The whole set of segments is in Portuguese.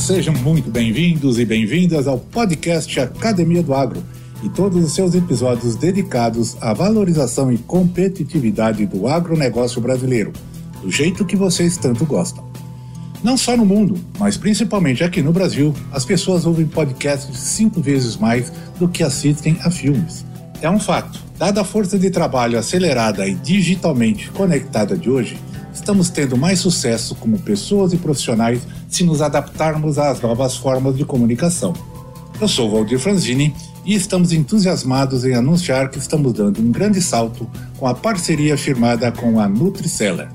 sejam muito bem-vindos e bem-vindas ao podcast Academia do Agro e todos os seus episódios dedicados à valorização e competitividade do agronegócio brasileiro, do jeito que vocês tanto gostam. Não só no mundo, mas principalmente aqui no Brasil, as pessoas ouvem podcasts cinco vezes mais do que assistem a filmes. É um fato. Dada a força de trabalho acelerada e digitalmente conectada de hoje, estamos tendo mais sucesso como pessoas e profissionais se nos adaptarmos às novas formas de comunicação. Eu sou Valdir Franzini e estamos entusiasmados em anunciar que estamos dando um grande salto com a parceria firmada com a Nutriceller.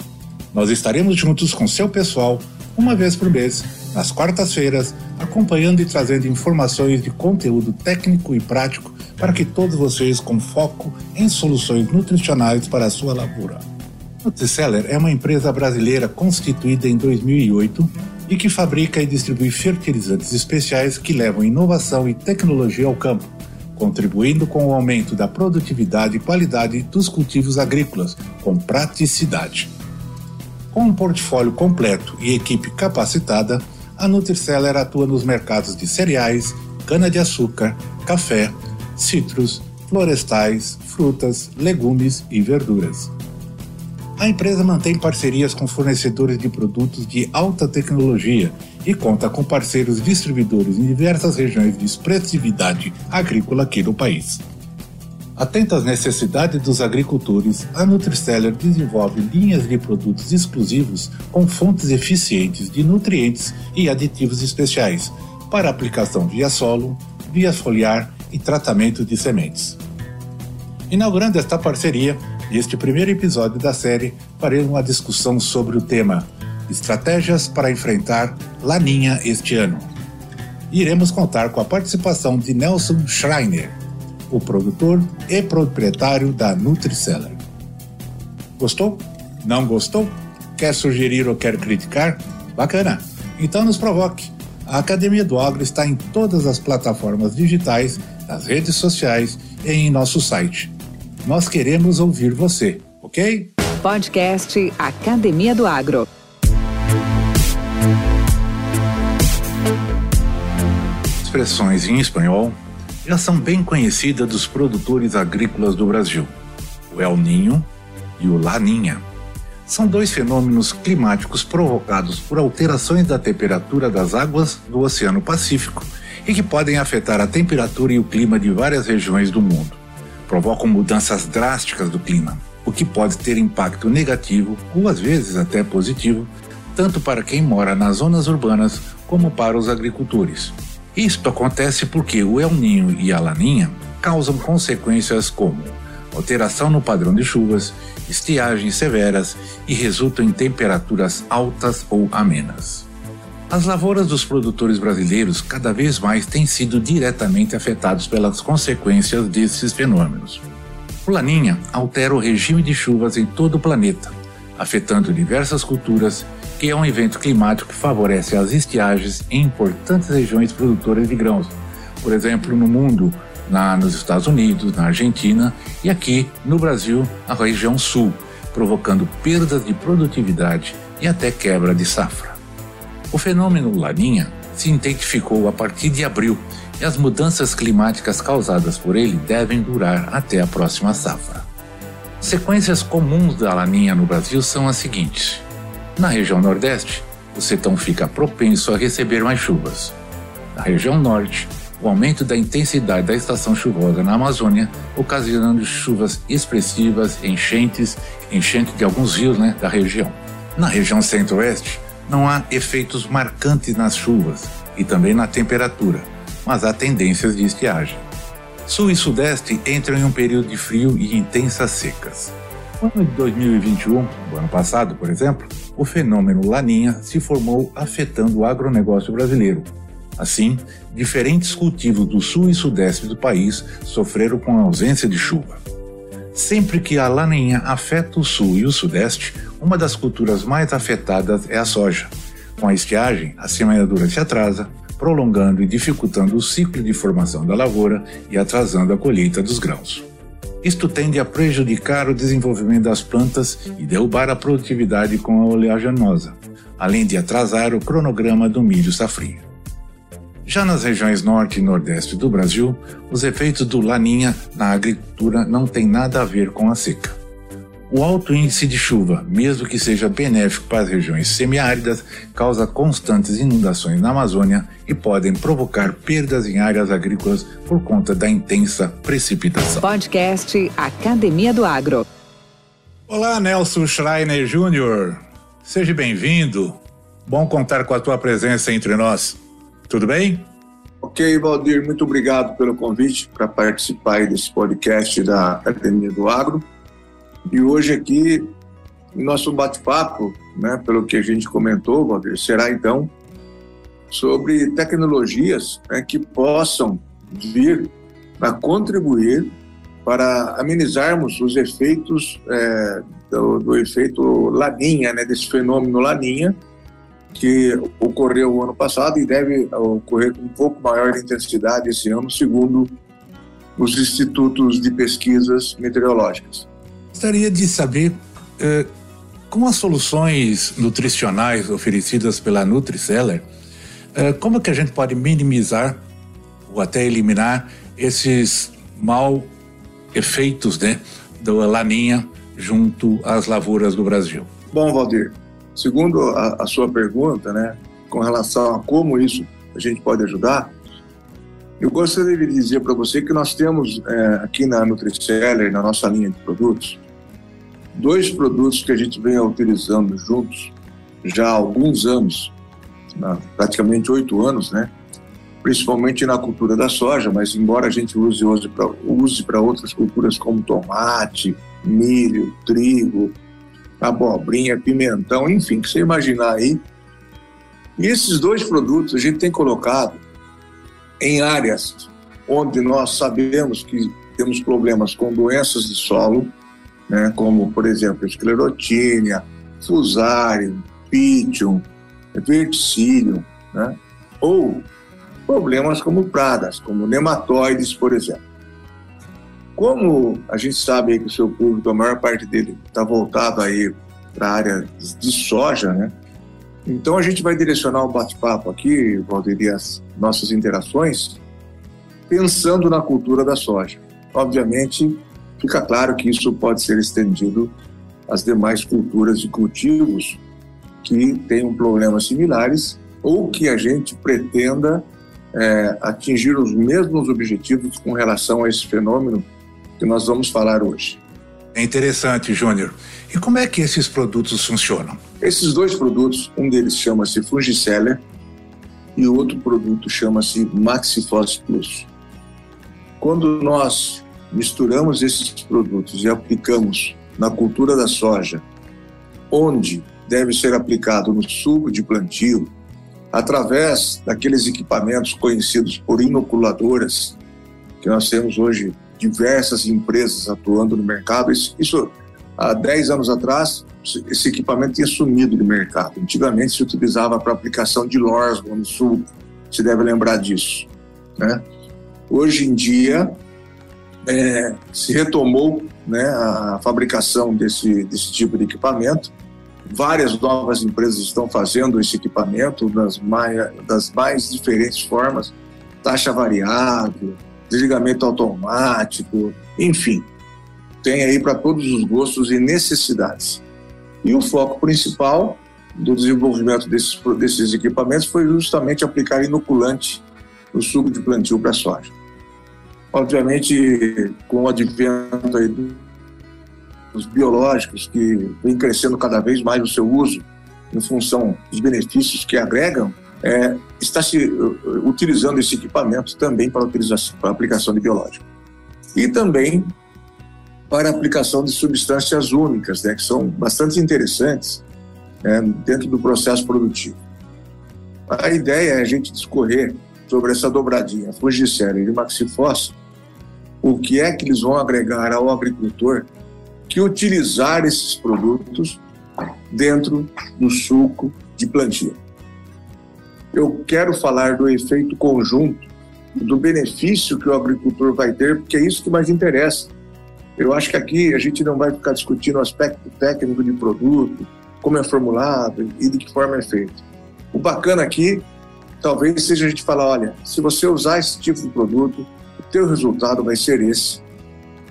Nós estaremos juntos com seu pessoal uma vez por mês, nas quartas-feiras, acompanhando e trazendo informações de conteúdo técnico e prático para que todos vocês com foco em soluções nutricionais para a sua lavoura. Nutriceller é uma empresa brasileira constituída em 2008 e que fabrica e distribui fertilizantes especiais que levam inovação e tecnologia ao campo, contribuindo com o aumento da produtividade e qualidade dos cultivos agrícolas, com praticidade. Com um portfólio completo e equipe capacitada, a Nutriceller atua nos mercados de cereais, cana-de-açúcar, café, citros, florestais, frutas, legumes e verduras. A empresa mantém parcerias com fornecedores de produtos de alta tecnologia e conta com parceiros distribuidores em diversas regiões de expressividade agrícola aqui no país. Atenta às necessidades dos agricultores, a Nutriceller desenvolve linhas de produtos exclusivos com fontes eficientes de nutrientes e aditivos especiais para aplicação via solo, via foliar e tratamento de sementes. Inaugurando esta parceria, Neste primeiro episódio da série, faremos uma discussão sobre o tema Estratégias para enfrentar Laninha este ano. Iremos contar com a participação de Nelson Schreiner, o produtor e proprietário da Nutriceller. Gostou? Não gostou? Quer sugerir ou quer criticar? Bacana! Então nos provoque. A Academia do Agro está em todas as plataformas digitais, nas redes sociais e em nosso site nós queremos ouvir você, ok? Podcast Academia do Agro. Expressões em espanhol já são bem conhecidas dos produtores agrícolas do Brasil: o El Ninho e o Laninha. São dois fenômenos climáticos provocados por alterações da temperatura das águas do Oceano Pacífico e que podem afetar a temperatura e o clima de várias regiões do mundo provocam mudanças drásticas do clima, o que pode ter impacto negativo ou às vezes até positivo, tanto para quem mora nas zonas urbanas como para os agricultores. Isto acontece porque o El Ninho e a Laninha causam consequências como alteração no padrão de chuvas, estiagens severas e resultam em temperaturas altas ou amenas. As lavouras dos produtores brasileiros cada vez mais têm sido diretamente afetados pelas consequências desses fenômenos. O Laninha altera o regime de chuvas em todo o planeta, afetando diversas culturas, que é um evento climático que favorece as estiagens em importantes regiões produtoras de grãos, por exemplo, no mundo, na, nos Estados Unidos, na Argentina e aqui no Brasil, na região sul, provocando perdas de produtividade e até quebra de safra. O fenômeno Laninha se intensificou a partir de abril e as mudanças climáticas causadas por ele devem durar até a próxima safra. Sequências comuns da Laninha no Brasil são as seguintes: na região Nordeste, o sertão fica propenso a receber mais chuvas. Na região Norte, o aumento da intensidade da estação chuvosa na Amazônia, ocasionando chuvas expressivas, enchentes, enchente de alguns rios né, da região. Na região Centro-Oeste, não há efeitos marcantes nas chuvas e também na temperatura, mas há tendências de estiagem. Sul e Sudeste entram em um período de frio e intensas secas. No ano de 2021, o ano passado, por exemplo, o fenômeno Laninha se formou afetando o agronegócio brasileiro, Assim, diferentes cultivos do sul e sudeste do país sofreram com a ausência de chuva. Sempre que a laninha afeta o sul e o sudeste, uma das culturas mais afetadas é a soja. Com a estiagem, a semeadura se atrasa, prolongando e dificultando o ciclo de formação da lavoura e atrasando a colheita dos grãos. Isto tende a prejudicar o desenvolvimento das plantas e derrubar a produtividade com a oleaginosa, além de atrasar o cronograma do milho safrinha. Já nas regiões norte e nordeste do Brasil, os efeitos do Laninha na agricultura não têm nada a ver com a seca. O alto índice de chuva, mesmo que seja benéfico para as regiões semiáridas, causa constantes inundações na Amazônia e podem provocar perdas em áreas agrícolas por conta da intensa precipitação. Podcast Academia do Agro. Olá, Nelson Schreiner Júnior. Seja bem-vindo. Bom contar com a tua presença entre nós. Tudo bem? Ok, Valdir, muito obrigado pelo convite para participar desse podcast da Academia do Agro. E hoje aqui, nosso bate-papo, né, pelo que a gente comentou, Valdir, será então sobre tecnologias né, que possam vir a contribuir para amenizarmos os efeitos é, do, do, efeito laninha, né, desse fenômeno laninha, que ocorreu o ano passado e deve ocorrer com um pouco maior intensidade esse ano, segundo os institutos de pesquisas meteorológicas. Gostaria de saber eh, com as soluções nutricionais oferecidas pela Nutriceller, eh, como que a gente pode minimizar ou até eliminar esses mal efeitos né, da laninha junto às lavouras do Brasil? Bom, Valdir, Segundo a, a sua pergunta, né, com relação a como isso a gente pode ajudar, eu gostaria de dizer para você que nós temos é, aqui na Nutriceller, na nossa linha de produtos, dois produtos que a gente vem utilizando juntos já há alguns anos, praticamente oito anos, né? principalmente na cultura da soja, mas embora a gente use use para use outras culturas como tomate, milho, trigo, abobrinha, pimentão, enfim, que você imaginar aí. E esses dois produtos a gente tem colocado em áreas onde nós sabemos que temos problemas com doenças de solo, né, como, por exemplo, esclerotínia, fusarium, pitium, verticílio, né, ou problemas como pragas, como nematóides, por exemplo. Como a gente sabe que o seu público, a maior parte dele está voltado aí para a área de soja, né? Então a gente vai direcionar o bate-papo aqui, Valdir, e as nossas interações, pensando na cultura da soja. Obviamente, fica claro que isso pode ser estendido às demais culturas e cultivos que tenham problemas similares ou que a gente pretenda é, atingir os mesmos objetivos com relação a esse fenômeno que nós vamos falar hoje. É interessante, Júnior. E como é que esses produtos funcionam? Esses dois produtos, um deles chama-se Fungiceller e o outro produto chama-se Maxifos Plus. Quando nós misturamos esses produtos e aplicamos na cultura da soja, onde deve ser aplicado no suco de plantio, através daqueles equipamentos conhecidos por inoculadoras, que nós temos hoje diversas empresas atuando no mercado. Isso, isso há 10 anos atrás, esse equipamento tinha sumido do mercado. Antigamente se utilizava para aplicação de Lorsman no sul, se deve lembrar disso. Né? Hoje em dia, é, se retomou né, a fabricação desse, desse tipo de equipamento. Várias novas empresas estão fazendo esse equipamento das mais, das mais diferentes formas, taxa variável, desligamento automático, enfim, tem aí para todos os gostos e necessidades. E o foco principal do desenvolvimento desses, desses equipamentos foi justamente aplicar inoculante no suco de plantio para soja. Obviamente, com o advento aí dos biológicos, que vem crescendo cada vez mais o seu uso em função dos benefícios que agregam, é, está se uh, utilizando esse equipamento também para, utilização, para aplicação de biológico. E também para aplicação de substâncias únicas, né, que são bastante interessantes né, dentro do processo produtivo. A ideia é a gente discorrer sobre essa dobradinha fungicida e maxifós, o que é que eles vão agregar ao agricultor que utilizar esses produtos dentro do suco de plantio. Eu quero falar do efeito conjunto, do benefício que o agricultor vai ter, porque é isso que mais interessa. Eu acho que aqui a gente não vai ficar discutindo o aspecto técnico de produto, como é formulado e de que forma é feito. O bacana aqui talvez seja a gente falar, olha, se você usar esse tipo de produto, o teu resultado vai ser esse.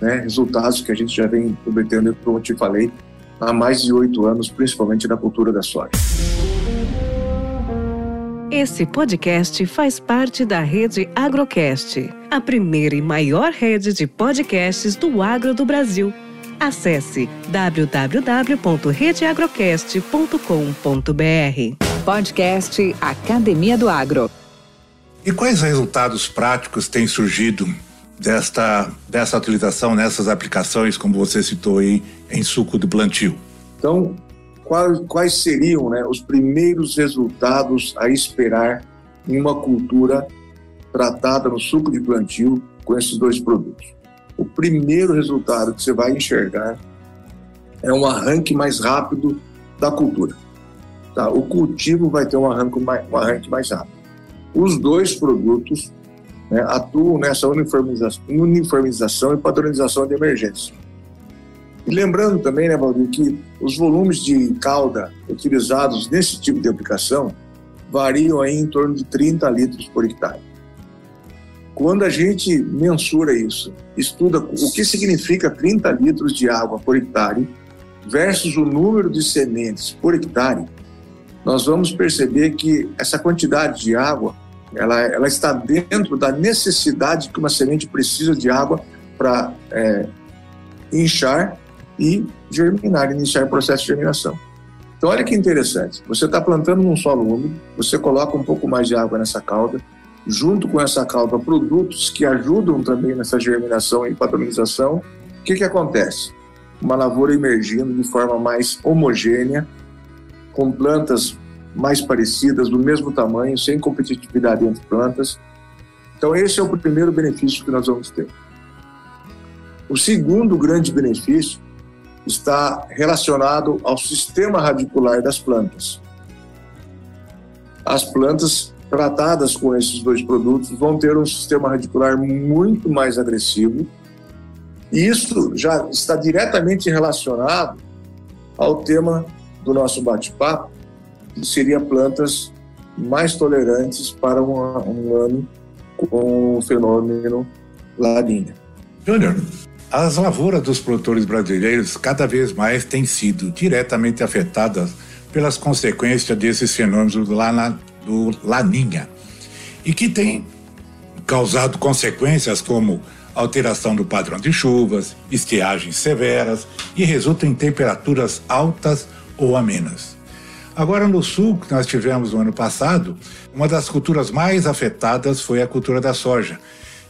Né? Resultados que a gente já vem obtendo, como eu te falei, há mais de oito anos, principalmente na cultura da soja. Esse podcast faz parte da rede Agrocast, a primeira e maior rede de podcasts do agro do Brasil. Acesse www.redeagrocast.com.br. Podcast Academia do Agro. E quais resultados práticos têm surgido desta, dessa utilização nessas aplicações, como você citou aí, em suco de plantio? Então, quais, quais seriam né, os primeiros resultados a esperar em uma cultura tratada no suco de plantio com esses dois produtos? O primeiro resultado que você vai enxergar é um arranque mais rápido da cultura. Tá? O cultivo vai ter um arranque mais, um arranque mais rápido. Os dois produtos né, atuam nessa uniformização, uniformização e padronização de emergência. E lembrando também, né, Valdir, que os volumes de calda utilizados nesse tipo de aplicação variam aí em torno de 30 litros por hectare. Quando a gente mensura isso, estuda o que significa 30 litros de água por hectare versus o número de sementes por hectare, nós vamos perceber que essa quantidade de água ela, ela está dentro da necessidade que uma semente precisa de água para é, inchar e germinar, iniciar o processo de germinação. Então, olha que interessante. Você está plantando num solo úmido, você coloca um pouco mais de água nessa calda, junto com essa calda, produtos que ajudam também nessa germinação e padronização. O que, que acontece? Uma lavoura emergindo de forma mais homogênea, com plantas mais parecidas, do mesmo tamanho, sem competitividade entre plantas. Então, esse é o primeiro benefício que nós vamos ter. O segundo grande benefício está relacionado ao sistema radicular das plantas. As plantas tratadas com esses dois produtos vão ter um sistema radicular muito mais agressivo, e isso já está diretamente relacionado ao tema do nosso bate-papo, que seria plantas mais tolerantes para um, um ano com o fenômeno Laninha. Júnior, as lavouras dos produtores brasileiros cada vez mais têm sido diretamente afetadas pelas consequências desses fenômenos do, lana, do Laninha e que tem causado consequências como alteração do padrão de chuvas, estiagens severas e resulta em temperaturas altas ou amenas. Agora, no sul, que nós tivemos no ano passado, uma das culturas mais afetadas foi a cultura da soja.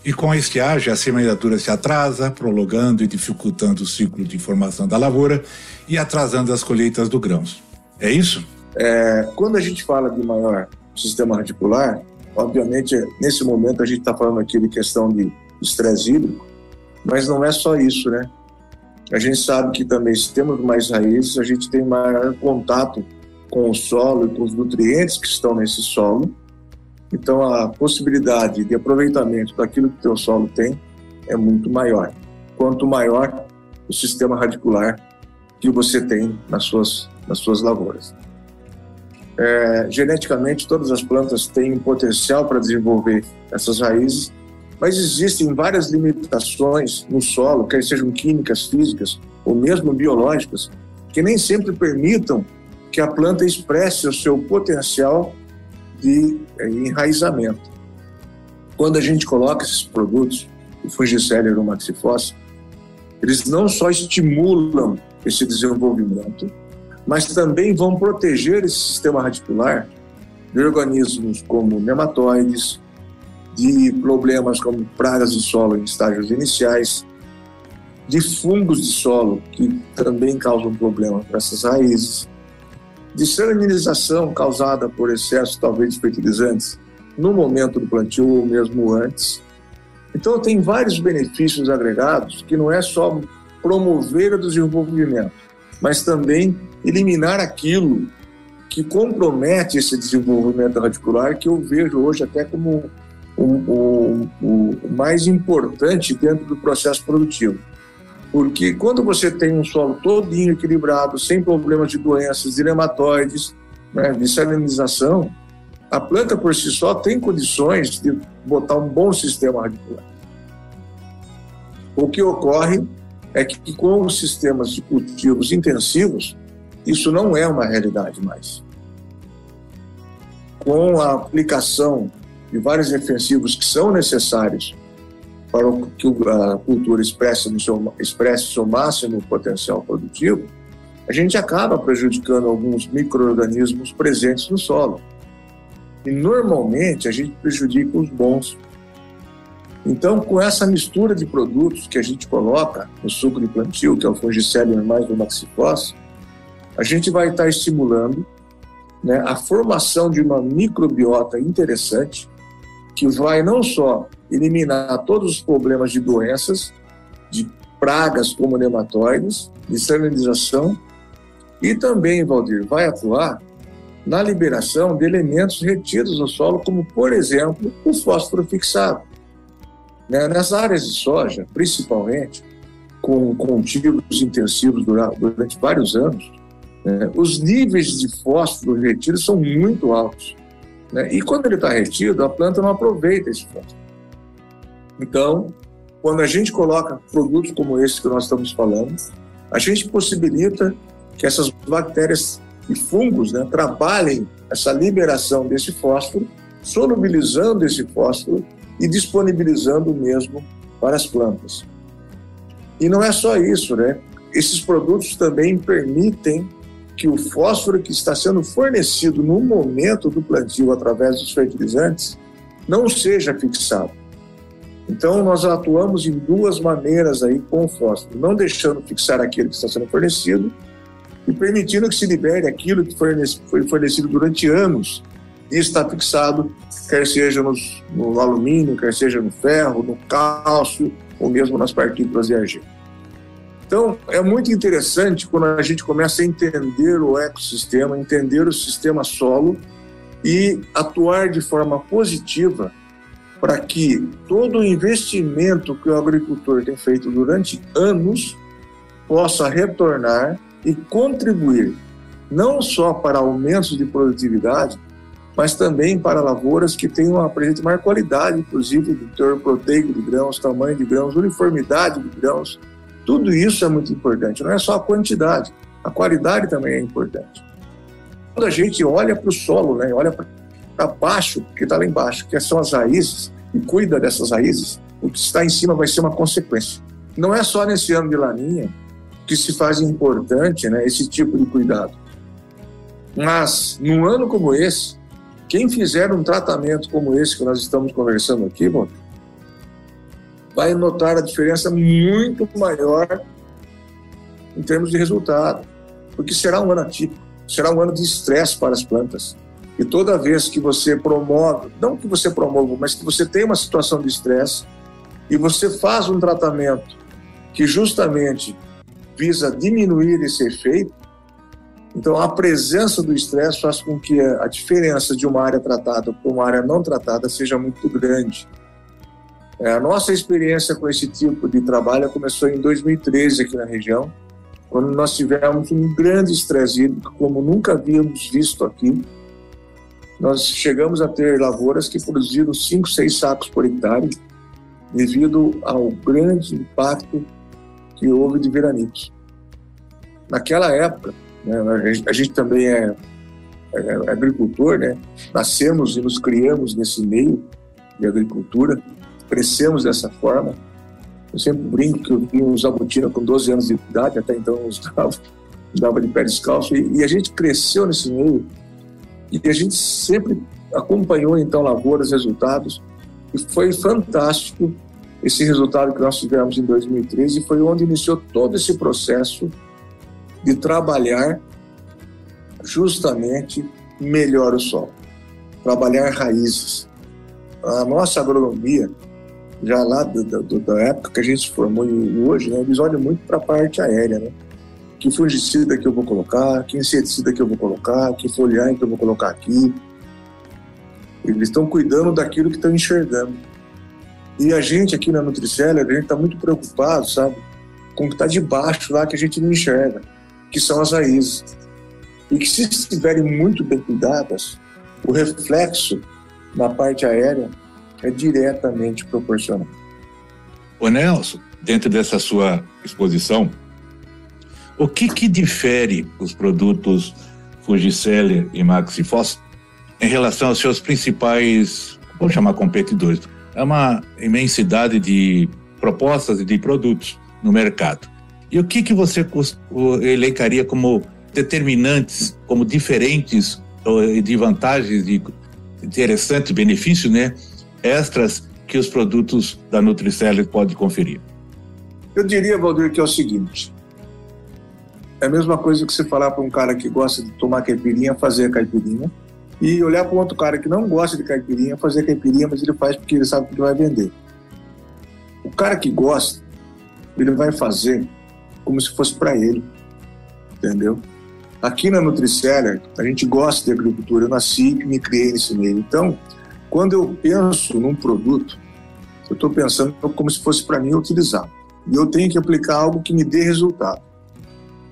E com a estiagem, a semeadura se atrasa, prolongando e dificultando o ciclo de formação da lavoura e atrasando as colheitas do grãos. É isso? É, quando a gente fala de maior sistema radicular, obviamente, nesse momento a gente está falando aqui de questão de estresse hídrico, mas não é só isso, né? A gente sabe que também, se temos mais raízes, a gente tem maior contato com o solo e com os nutrientes que estão nesse solo. Então, a possibilidade de aproveitamento daquilo que o teu solo tem é muito maior. Quanto maior o sistema radicular que você tem nas suas, nas suas lavouras. É, geneticamente, todas as plantas têm um potencial para desenvolver essas raízes, mas existem várias limitações no solo, quer sejam químicas, físicas ou mesmo biológicas, que nem sempre permitam que a planta expresse o seu potencial de eh, enraizamento. Quando a gente coloca esses produtos, o fungicida e o eles não só estimulam esse desenvolvimento, mas também vão proteger esse sistema radicular de organismos como nematóides, de problemas como pragas de solo em estágios iniciais, de fungos de solo que também causam problema para essas raízes, de salinização causada por excesso, talvez, de fertilizantes no momento do plantio ou mesmo antes. Então, tem vários benefícios agregados que não é só promover o desenvolvimento, mas também eliminar aquilo que compromete esse desenvolvimento radicular, que eu vejo hoje até como o, o, o mais importante dentro do processo produtivo. Porque quando você tem um solo todinho equilibrado, sem problemas de doenças, de nematóides, né, de salinização, a planta por si só tem condições de botar um bom sistema radicular. O que ocorre é que com os sistemas de cultivos intensivos, isso não é uma realidade mais. Com a aplicação de vários defensivos que são necessários para que a cultura expresse, no seu, expresse seu máximo potencial produtivo, a gente acaba prejudicando alguns micro-organismos presentes no solo. E normalmente a gente prejudica os bons. Então, com essa mistura de produtos que a gente coloca no suco de plantio, que é o fungicélio mais do maxifós, a gente vai estar estimulando né, a formação de uma microbiota interessante que vai não só eliminar todos os problemas de doenças, de pragas como nematóides, de salinização, e também, Valdir, vai atuar na liberação de elementos retidos no solo, como, por exemplo, o fósforo fixado. Né? Nas áreas de soja, principalmente, com cultivos intensivos durante vários anos, né? os níveis de fósforo retidos são muito altos. Né? E quando ele está retido, a planta não aproveita esse fósforo. Então, quando a gente coloca produtos como esse que nós estamos falando, a gente possibilita que essas bactérias e fungos né, trabalhem essa liberação desse fósforo, solubilizando esse fósforo e disponibilizando o mesmo para as plantas. E não é só isso, né? Esses produtos também permitem que o fósforo que está sendo fornecido no momento do plantio através dos fertilizantes não seja fixado. Então, nós atuamos em duas maneiras aí com o fósforo, não deixando fixar aquele que está sendo fornecido e permitindo que se libere aquilo que foi fornecido durante anos e está fixado, quer seja nos, no alumínio, quer seja no ferro, no cálcio ou mesmo nas partículas de argila. Então, é muito interessante quando a gente começa a entender o ecossistema, entender o sistema solo e atuar de forma positiva para que todo o investimento que o agricultor tem feito durante anos possa retornar e contribuir não só para aumentos de produtividade, mas também para lavouras que tenham apresentem maior qualidade, inclusive de teor proteico de grãos, tamanho de grãos, uniformidade de grãos. Tudo isso é muito importante, não é só a quantidade, a qualidade também é importante. Quando a gente olha para o solo, né, olha para baixo, que está lá embaixo, que são as raízes, e cuida dessas raízes, o que está em cima vai ser uma consequência. Não é só nesse ano de laninha que se faz importante né, esse tipo de cuidado. Mas, num ano como esse, quem fizer um tratamento como esse que nós estamos conversando aqui, bom, vai notar a diferença muito maior em termos de resultado, porque será um ano atípico, será um ano de estresse para as plantas. E toda vez que você promove, não que você promova, mas que você tem uma situação de estresse e você faz um tratamento que justamente visa diminuir esse efeito. Então, a presença do estresse faz com que a diferença de uma área tratada para uma área não tratada seja muito grande. É, a nossa experiência com esse tipo de trabalho começou em 2013 aqui na região, quando nós tivemos um grande estresse hídrico, como nunca havíamos visto aqui. Nós chegamos a ter lavouras que produziram 5, 6 sacos por hectare, devido ao grande impacto que houve de veranicos. Naquela época, né, a gente também é, é, é, agricultor, né? nascemos e nos criamos nesse meio de agricultura, crescemos dessa forma. Eu sempre brinco que eu vim usar botina com 12 anos de idade, até então eu usava, usava de pé descalço, e, e a gente cresceu nesse meio, e a gente sempre acompanhou então lavouras, resultados, e foi fantástico esse resultado que nós tivemos em 2013 foi onde iniciou todo esse processo de trabalhar justamente melhor o solo, trabalhar raízes. a nossa agronomia, já lá da, da época que a gente se formou e hoje, né, eles olham muito para a parte aérea, né? Que fungicida que eu vou colocar, que inseticida que eu vou colocar, que foliar que eu vou colocar aqui. Eles estão cuidando daquilo que estão enxergando. E a gente aqui na Nutriceller, a gente está muito preocupado, sabe? Com o que está debaixo lá que a gente não enxerga, que são as raízes. E que se estiverem muito bem cuidadas, o reflexo na parte aérea é diretamente proporcional. O Nelson, dentro dessa sua exposição, o que que difere os produtos Fugiceller e Maxifos em relação aos seus principais, vamos chamar competidores? É uma imensidade de propostas e de produtos no mercado. E o que que você elencaria como determinantes, como diferentes de vantagens e interessantes benefícios, né, extras que os produtos da Nutriceller podem conferir? Eu diria, Valdir, que é o seguinte: é a mesma coisa que você falar para um cara que gosta de tomar caipirinha, fazer a caipirinha, e olhar para um outro cara que não gosta de caipirinha, fazer a caipirinha, mas ele faz porque ele sabe que ele vai vender. O cara que gosta, ele vai fazer como se fosse para ele, entendeu? Aqui na Nutriceller, a gente gosta de agricultura. Eu nasci e me criei nesse meio. Então, quando eu penso num produto, eu estou pensando como se fosse para mim utilizar. E eu tenho que aplicar algo que me dê resultado.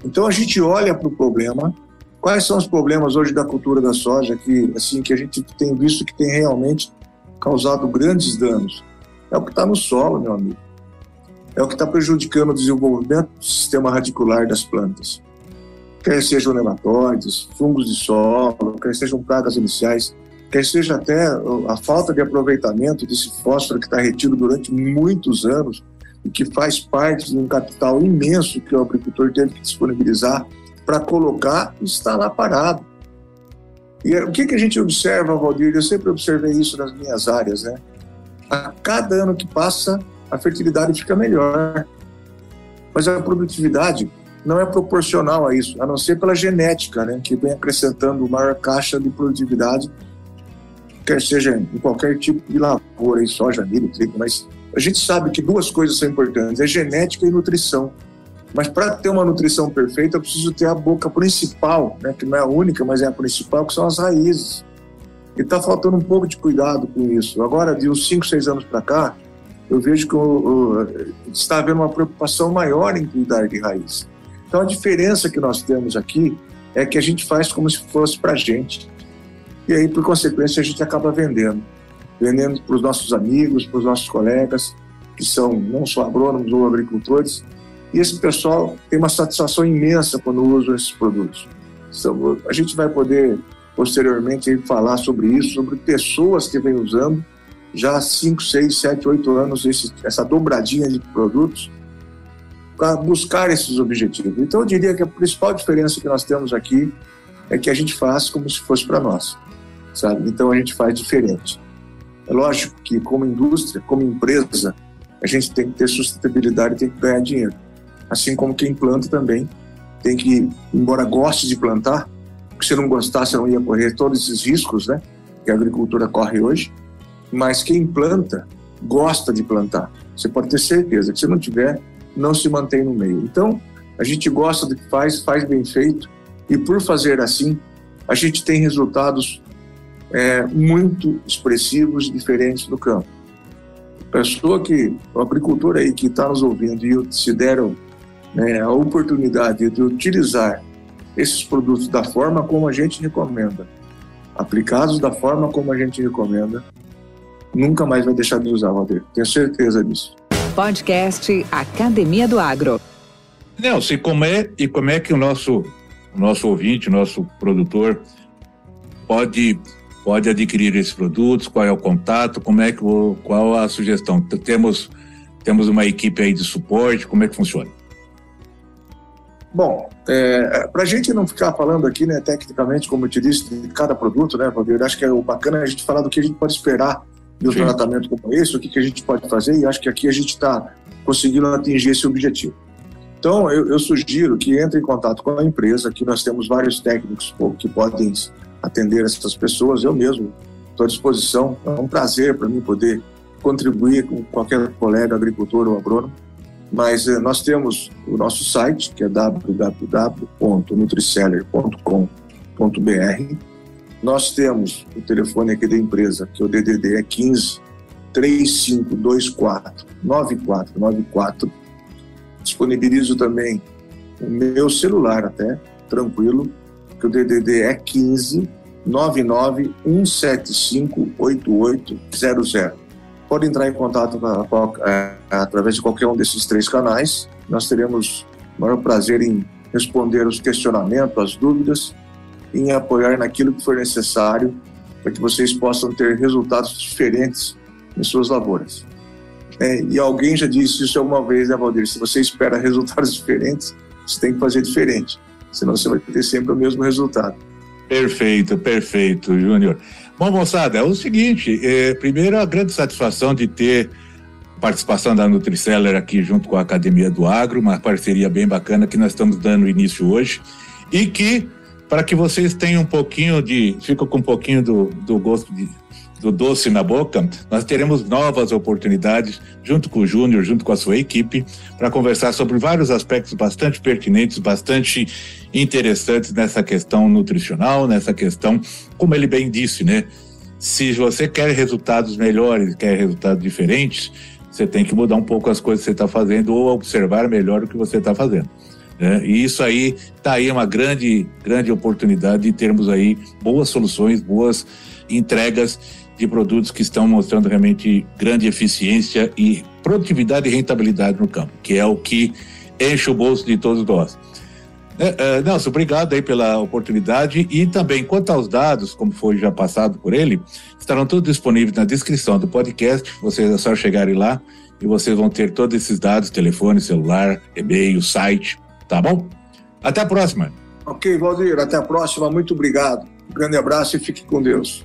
Então, a gente olha para o problema. Quais são os problemas hoje da cultura da soja que, assim, que a gente tem visto que tem realmente causado grandes danos? É o que está no solo, meu amigo. É o que está prejudicando o desenvolvimento do sistema radicular das plantas quer sejam nematóides, fungos de solo, quer sejam pragas iniciais, quer seja até a falta de aproveitamento desse fósforo que está retido durante muitos anos e que faz parte de um capital imenso que o agricultor teve que disponibilizar para colocar está lá parado. E o que, que a gente observa, Valdir? Eu sempre observei isso nas minhas áreas, né? A cada ano que passa, a fertilidade fica melhor. Mas a produtividade não é proporcional a isso, a não ser pela genética, né, que vem acrescentando maior caixa de produtividade, quer seja em qualquer tipo de lavoura, aí, soja, milho, trigo, mas a gente sabe que duas coisas são importantes, é genética e nutrição. Mas para ter uma nutrição perfeita, eu preciso ter a boca principal, né, que não é a única, mas é a principal, que são as raízes. E está faltando um pouco de cuidado com isso. Agora, de uns 5, 6 anos para cá, eu vejo que está havendo uma preocupação maior em cuidar de raiz. Então a diferença que nós temos aqui é que a gente faz como se fosse para gente. E aí, por consequência, a gente acaba vendendo. Vendendo para os nossos amigos, para os nossos colegas, que são não só agrônomos ou agricultores. E esse pessoal tem uma satisfação imensa quando usa esses produtos. Então, a gente vai poder, posteriormente, falar sobre isso, sobre pessoas que vêm usando já há 5, 6, 7, 8 anos esse, essa dobradinha de produtos para buscar esses objetivos. Então, eu diria que a principal diferença que nós temos aqui é que a gente faz como se fosse para nós, sabe? Então, a gente faz diferente. É lógico que, como indústria, como empresa, a gente tem que ter sustentabilidade, tem que ganhar dinheiro. Assim como quem planta também tem que, embora goste de plantar, porque se não gostasse, não ia correr todos esses riscos, né? Que a agricultura corre hoje. Mas quem planta gosta de plantar. Você pode ter certeza que se não tiver não se mantém no meio. Então, a gente gosta do que faz, faz bem feito, e por fazer assim, a gente tem resultados é, muito expressivos diferentes no campo. A pessoa que, o agricultor aí que está nos ouvindo e se deram né, a oportunidade de utilizar esses produtos da forma como a gente recomenda, aplicados da forma como a gente recomenda, nunca mais vai deixar de usar, Valdir. Tenho certeza disso. Podcast Academia do Agro. Nelson, e como é, e como é que o nosso, nosso ouvinte, nosso produtor pode, pode adquirir esses produtos? Qual é o contato? Como é que, qual a sugestão? Temos, temos uma equipe aí de suporte, como é que funciona? Bom, é, para a gente não ficar falando aqui, né, tecnicamente, como eu te disse, de cada produto, né, eu acho que é o bacana a gente falar do que a gente pode esperar de um tratamento como esse, o que, que a gente pode fazer, e acho que aqui a gente está conseguindo atingir esse objetivo. Então, eu, eu, sugiro que entre em contato com a empresa, que nós temos vários técnicos que podem atender essas pessoas. Eu mesmo Estou à disposição. É um prazer para mim poder contribuir com qualquer colega agricultor ou agrônomo. Mas eh, nós temos o nosso site, que é www.nutriceller.com.br. Nós temos o telefone aqui da empresa, que é o DDD é 15 3524 9494. Disponibilizo também o meu celular até, tranquilo, que o DDD é 15 99 175 8800. Pode entrar em contato é, através de qualquer um desses três canais. Nós teremos o maior prazer em responder os questionamentos, as dúvidas, em apoiar naquilo que for necessário para que vocês possam ter resultados diferentes em suas lavouras. É, e alguém já disse isso alguma vez, né, Valdir? Se você espera resultados diferentes, você tem que fazer diferente senão você vai ter sempre o mesmo resultado. Perfeito, perfeito, Júnior. Bom, moçada, é o seguinte: é, primeiro, a grande satisfação de ter participação da Nutriceller aqui junto com a Academia do Agro, uma parceria bem bacana que nós estamos dando início hoje e que, para que vocês tenham um pouquinho de, ficam com um pouquinho do, do gosto de, do doce na boca, nós teremos novas oportunidades, junto com o Júnior, junto com a sua equipe, para conversar sobre vários aspectos bastante pertinentes, bastante interessantes nessa questão nutricional, nessa questão, como ele bem disse, né? Se você quer resultados melhores, quer resultados diferentes, você tem que mudar um pouco as coisas que você está fazendo ou observar melhor o que você está fazendo. Né? E isso aí está aí uma grande, grande oportunidade de termos aí boas soluções, boas entregas de produtos que estão mostrando realmente grande eficiência e produtividade e rentabilidade no campo, que é o que enche o bolso de todos nós. É, é, Nelson, obrigado aí pela oportunidade e também quanto aos dados, como foi já passado por ele, estarão todos disponíveis na descrição do podcast. Vocês é só chegarem lá e vocês vão ter todos esses dados: telefone, celular, e-mail, site, tá bom? Até a próxima. Ok, Valdir, até a próxima. Muito obrigado. Um grande abraço e fique com Deus.